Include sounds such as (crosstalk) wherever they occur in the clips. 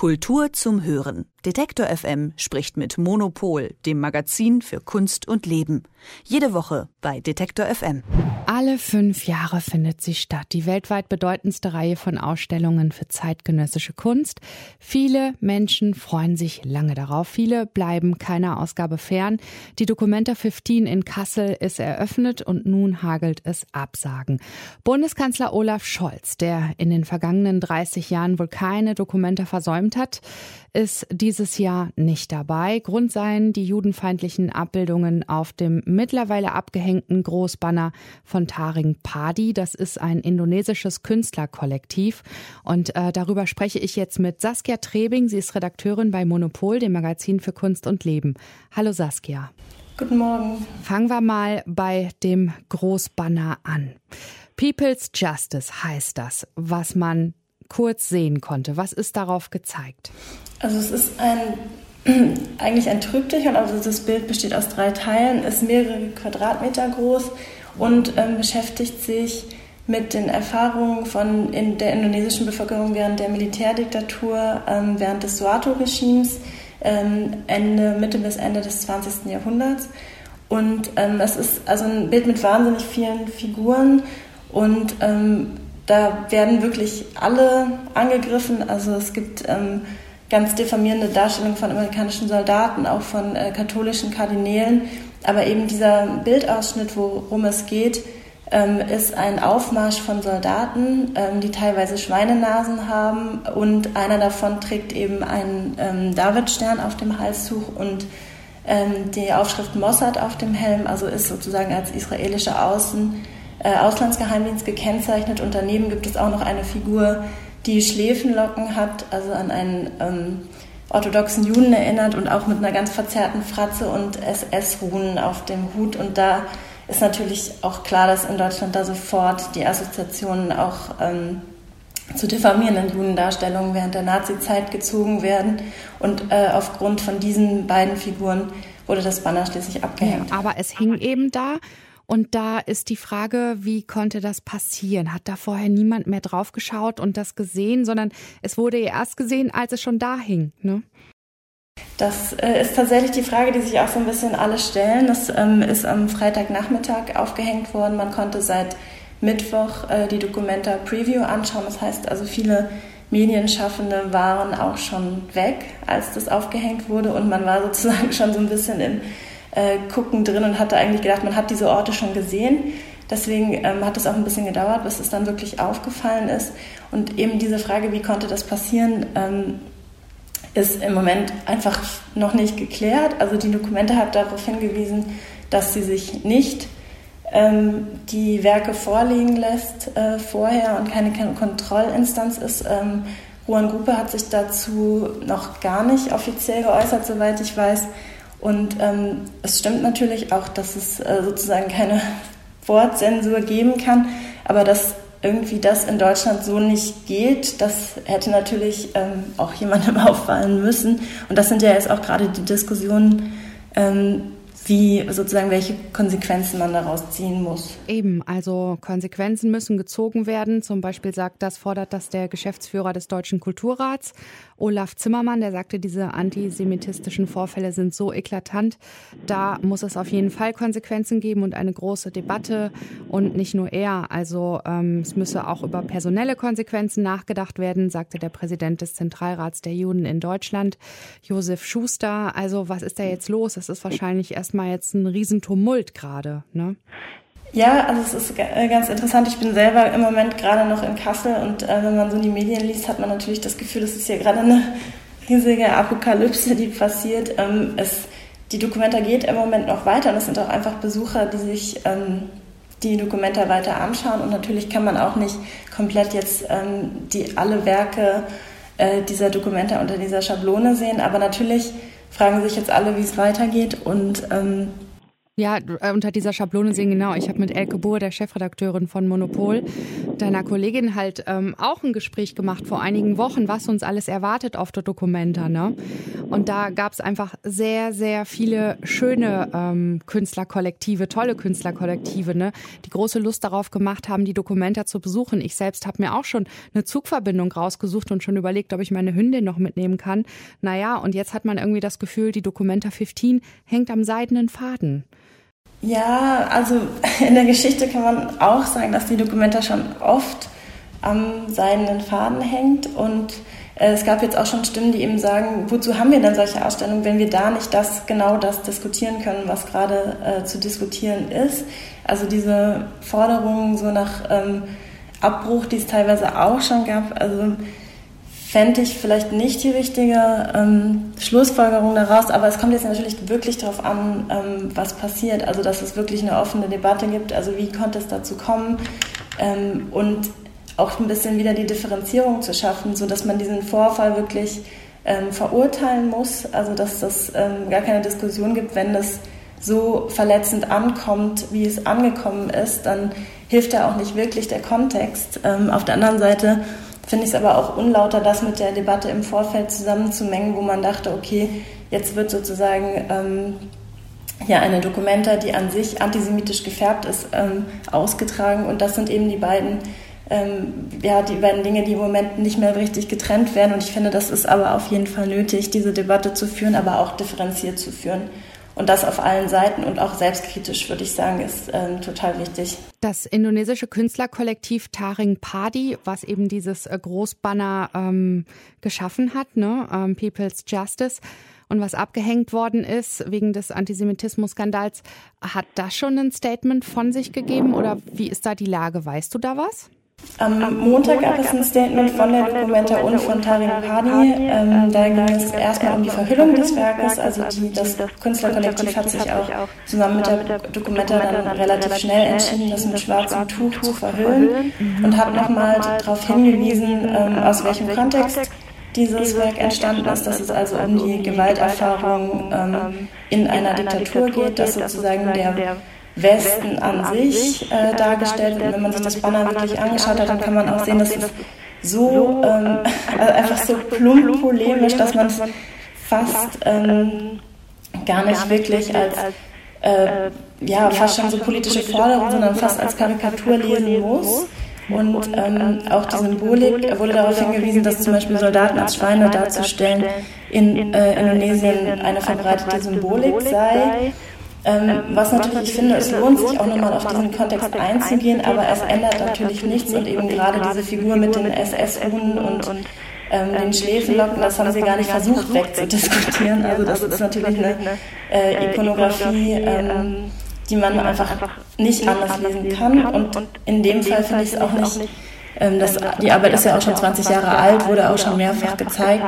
Kultur zum Hören. Detektor FM spricht mit Monopol, dem Magazin für Kunst und Leben. Jede Woche bei Detektor FM. Alle fünf Jahre findet sie statt. Die weltweit bedeutendste Reihe von Ausstellungen für zeitgenössische Kunst. Viele Menschen freuen sich lange darauf. Viele bleiben keiner Ausgabe fern. Die Documenta 15 in Kassel ist eröffnet und nun hagelt es Absagen. Bundeskanzler Olaf Scholz, der in den vergangenen 30 Jahren wohl keine Documenta versäumt hat, ist dieses Jahr nicht dabei. Grund seien die judenfeindlichen Abbildungen auf dem mittlerweile abgehängten Großbanner von Taring Padi. Das ist ein indonesisches Künstlerkollektiv. Und äh, darüber spreche ich jetzt mit Saskia Trebing. Sie ist Redakteurin bei Monopol, dem Magazin für Kunst und Leben. Hallo Saskia. Guten Morgen. Fangen wir mal bei dem Großbanner an. People's Justice heißt das, was man kurz sehen konnte. Was ist darauf gezeigt? Also es ist ein (clears throat) eigentlich ein Trübtichon, also das Bild besteht aus drei Teilen, ist mehrere Quadratmeter groß und ähm, beschäftigt sich mit den Erfahrungen von in der indonesischen Bevölkerung während der Militärdiktatur, ähm, während des Suharto-Regimes, ähm, Ende, Mitte bis Ende des 20. Jahrhunderts. Und ähm, es ist also ein Bild mit wahnsinnig vielen Figuren und ähm, da werden wirklich alle angegriffen. Also es gibt ähm, ganz diffamierende Darstellungen von amerikanischen Soldaten, auch von äh, katholischen Kardinälen. Aber eben dieser Bildausschnitt, worum es geht, ähm, ist ein Aufmarsch von Soldaten, ähm, die teilweise Schweinenasen haben und einer davon trägt eben einen ähm, Davidstern auf dem Halstuch und ähm, die Aufschrift Mossad auf dem Helm, also ist sozusagen als israelischer Außen äh, Auslandsgeheimdienst gekennzeichnet und daneben gibt es auch noch eine Figur, die Schläfenlocken hat, also an einen ähm, orthodoxen Juden erinnert und auch mit einer ganz verzerrten Fratze und SS-Runen auf dem Hut. Und da ist natürlich auch klar, dass in Deutschland da sofort die Assoziationen auch ähm, zu diffamierenden Judendarstellungen während der Nazizeit gezogen werden. Und äh, aufgrund von diesen beiden Figuren wurde das Banner schließlich abgehängt. Ja, aber es hing eben da und da ist die Frage, wie konnte das passieren? Hat da vorher niemand mehr drauf geschaut und das gesehen, sondern es wurde ja erst gesehen, als es schon da hing. Ne? Das äh, ist tatsächlich die Frage, die sich auch so ein bisschen alle stellen. Das ähm, ist am Freitagnachmittag aufgehängt worden. Man konnte seit Mittwoch äh, die Dokumenta Preview anschauen. Das heißt also, viele Medienschaffende waren auch schon weg, als das aufgehängt wurde und man war sozusagen (laughs) schon so ein bisschen im äh, Gucken drin und hatte eigentlich gedacht, man hat diese Orte schon gesehen. Deswegen ähm, hat es auch ein bisschen gedauert, bis es dann wirklich aufgefallen ist. Und eben diese Frage, wie konnte das passieren, ähm, ist im Moment einfach noch nicht geklärt. Also die Dokumente hat darauf hingewiesen, dass sie sich nicht ähm, die Werke vorlegen lässt äh, vorher und keine, Kontrollinstanz ist. Ähm, Ruan Gruppe hat sich dazu noch gar nicht offiziell geäußert, soweit ich weiß. Und ähm, es stimmt natürlich auch, dass es äh, sozusagen keine (laughs) Wortzensur geben kann, aber dass irgendwie das in Deutschland so nicht geht, das hätte natürlich ähm, auch jemandem (laughs) auffallen müssen. Und das sind ja jetzt auch gerade die Diskussionen, ähm, wie sozusagen welche Konsequenzen man daraus ziehen muss. Eben, also Konsequenzen müssen gezogen werden. Zum Beispiel sagt das, fordert das der Geschäftsführer des Deutschen Kulturrats, Olaf Zimmermann, der sagte, diese antisemitistischen Vorfälle sind so eklatant, da muss es auf jeden Fall Konsequenzen geben und eine große Debatte. Und nicht nur er, also ähm, es müsse auch über personelle Konsequenzen nachgedacht werden, sagte der Präsident des Zentralrats der Juden in Deutschland, Josef Schuster. Also was ist da jetzt los? Es ist wahrscheinlich erstmal jetzt ein Riesentumult gerade. Ne? Ja, also es ist äh, ganz interessant. Ich bin selber im Moment gerade noch in Kassel und äh, wenn man so die Medien liest, hat man natürlich das Gefühl, es ist hier gerade eine (laughs) riesige Apokalypse, die passiert. Ähm, es, die Dokumenta geht im Moment noch weiter und es sind auch einfach Besucher, die sich ähm, die Dokumenta weiter anschauen und natürlich kann man auch nicht komplett jetzt ähm, die alle Werke äh, dieser Dokumenta unter dieser Schablone sehen, aber natürlich fragen sich jetzt alle, wie es weitergeht. Und ähm, ja, äh, unter dieser Schablone sehen, genau. Ich habe mit Elke Bohr, der Chefredakteurin von Monopol, deiner Kollegin halt ähm, auch ein Gespräch gemacht vor einigen Wochen, was uns alles erwartet auf der Documenta. Ne? Und da gab es einfach sehr, sehr viele schöne ähm, Künstlerkollektive, tolle Künstlerkollektive, ne, die große Lust darauf gemacht haben, die Dokumenta zu besuchen. Ich selbst habe mir auch schon eine Zugverbindung rausgesucht und schon überlegt, ob ich meine Hündin noch mitnehmen kann. Naja, und jetzt hat man irgendwie das Gefühl, die Documenta 15 hängt am seidenen Faden. Ja, also (laughs) in der Geschichte kann man auch sagen, dass die Documenta schon oft am seidenen Faden hängt und äh, es gab jetzt auch schon Stimmen, die eben sagen, wozu haben wir denn solche Ausstellungen, wenn wir da nicht das genau das diskutieren können, was gerade äh, zu diskutieren ist. Also diese Forderungen so nach ähm, Abbruch, die es teilweise auch schon gab, also fände ich vielleicht nicht die richtige ähm, Schlussfolgerung daraus, aber es kommt jetzt natürlich wirklich darauf an, ähm, was passiert. Also dass es wirklich eine offene Debatte gibt, also wie konnte es dazu kommen ähm, und auch ein bisschen wieder die Differenzierung zu schaffen, sodass man diesen Vorfall wirklich ähm, verurteilen muss, also dass das ähm, gar keine Diskussion gibt, wenn das so verletzend ankommt, wie es angekommen ist, dann hilft ja auch nicht wirklich der Kontext. Ähm, auf der anderen Seite finde ich es aber auch unlauter, das mit der Debatte im Vorfeld zusammenzumengen, wo man dachte, okay, jetzt wird sozusagen ähm, ja, eine Dokumenta, die an sich antisemitisch gefärbt ist, ähm, ausgetragen. Und das sind eben die beiden ähm, ja, die beiden Dinge, die im Moment nicht mehr richtig getrennt werden. Und ich finde, das ist aber auf jeden Fall nötig, diese Debatte zu führen, aber auch differenziert zu führen. Und das auf allen Seiten und auch selbstkritisch, würde ich sagen, ist ähm, total wichtig. Das indonesische Künstlerkollektiv Taring Padi, was eben dieses äh, Großbanner ähm, geschaffen hat, ne? Ähm, People's Justice, und was abgehängt worden ist wegen des Antisemitismus-Skandals, hat das schon ein Statement von sich gegeben oder wie ist da die Lage? Weißt du da was? Am Montag gab es ein Statement von der Dokumenta und von Tarin Padi. Ähm, da ging es erstmal um die Verhüllung des Werkes. Also die, das Künstlerkollektiv hat sich auch zusammen mit der Dokumenta dann relativ schnell entschieden, das mit schwarzem Tuch zu verhüllen und hat nochmal darauf hingewiesen, ähm, aus welchem Kontext dieses Werk entstanden ist, dass es also um die Gewalterfahrung ähm, in einer Diktatur geht, dass sozusagen der Westen an sich äh, dargestellt wird. Und wenn man sich das Banner wirklich angeschaut hat, dann kann man auch sehen, dass es so ähm, also einfach so plump polemisch, dass man es fast ähm, gar nicht wirklich als äh, ja, fast schon so politische Forderung, sondern fast als Karikatur lesen muss. Und ähm, auch die Symbolik wurde darauf hingewiesen, dass zum Beispiel Soldaten als Schweine darzustellen in äh, Indonesien eine verbreitete Symbolik sei. Ähm, was natürlich, ich finde, es lohnt sich auch nochmal auf diesen Kontext einzugehen, aber es ändert natürlich nichts und eben gerade diese Figur mit den SS-Hunden und ähm, den Schläfenlocken, das haben sie gar nicht versucht wegzudiskutieren. Also das ist natürlich eine äh, Ikonografie, ähm, die man einfach nicht anders lesen kann und in dem Fall finde ich es auch nicht, ähm, das, die Arbeit ist ja auch schon 20 Jahre alt, wurde auch schon mehrfach gezeigt,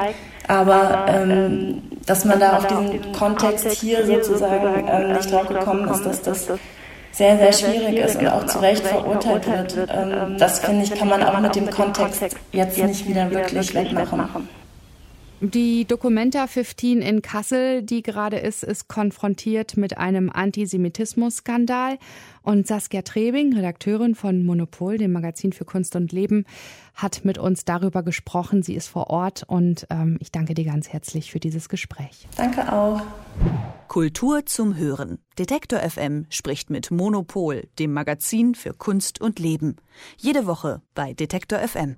aber ähm, dass man da auf diesen Kontext hier sozusagen ähm, nicht drauf gekommen ist, dass das sehr, sehr schwierig ist und auch zu Recht verurteilt wird. Ähm, das finde ich, kann man auch mit dem Kontext jetzt nicht wieder wirklich wegmachen. Die Documenta 15 in Kassel, die gerade ist, ist konfrontiert mit einem Antisemitismus-Skandal. Und Saskia Trebing, Redakteurin von Monopol, dem Magazin für Kunst und Leben, hat mit uns darüber gesprochen. Sie ist vor Ort und ähm, ich danke dir ganz herzlich für dieses Gespräch. Danke auch. Kultur zum Hören. Detektor FM spricht mit Monopol, dem Magazin für Kunst und Leben. Jede Woche bei Detektor FM.